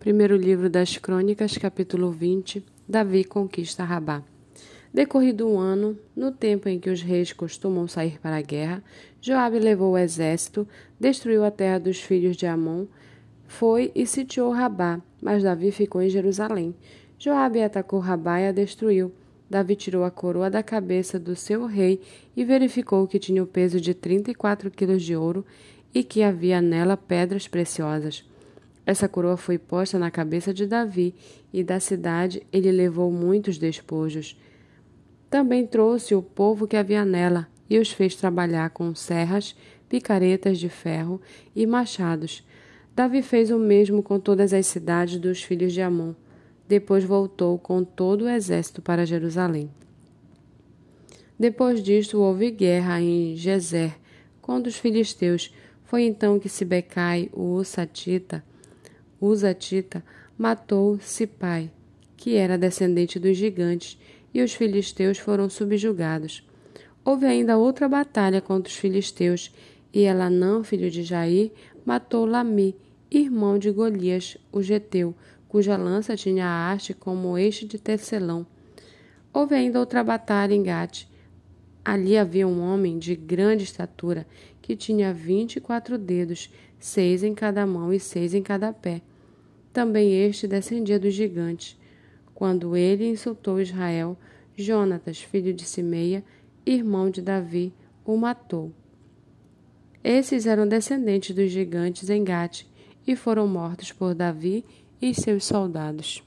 Primeiro livro das Crônicas, capítulo 20. Davi conquista Rabá. Decorrido um ano, no tempo em que os reis costumam sair para a guerra, Joabe levou o exército, destruiu a terra dos filhos de Amon, foi e sitiou Rabá, mas Davi ficou em Jerusalém. Joabe atacou Rabá e a destruiu. Davi tirou a coroa da cabeça do seu rei e verificou que tinha o peso de trinta e quatro quilos de ouro e que havia nela pedras preciosas. Essa coroa foi posta na cabeça de Davi, e da cidade ele levou muitos despojos. Também trouxe o povo que havia nela, e os fez trabalhar com serras, picaretas de ferro e machados. Davi fez o mesmo com todas as cidades dos filhos de Amon. Depois voltou com todo o exército para Jerusalém. Depois disto houve guerra em Gezer contra os filisteus. Foi então que Sibecai, o Usatita, Uzatita matou Sipai, que era descendente dos gigantes, e os filisteus foram subjugados. Houve ainda outra batalha contra os filisteus, e Elanã, filho de Jair, matou Lami, irmão de Golias, o geteu, cuja lança tinha a haste como este de tecelão. Houve ainda outra batalha em Gate. Ali havia um homem de grande estatura, que tinha vinte e quatro dedos, seis em cada mão e seis em cada pé. Também este descendia dos gigantes. Quando ele insultou Israel, Jonatas, filho de Simeia, irmão de Davi, o matou. Esses eram descendentes dos gigantes em Gate e foram mortos por Davi e seus soldados.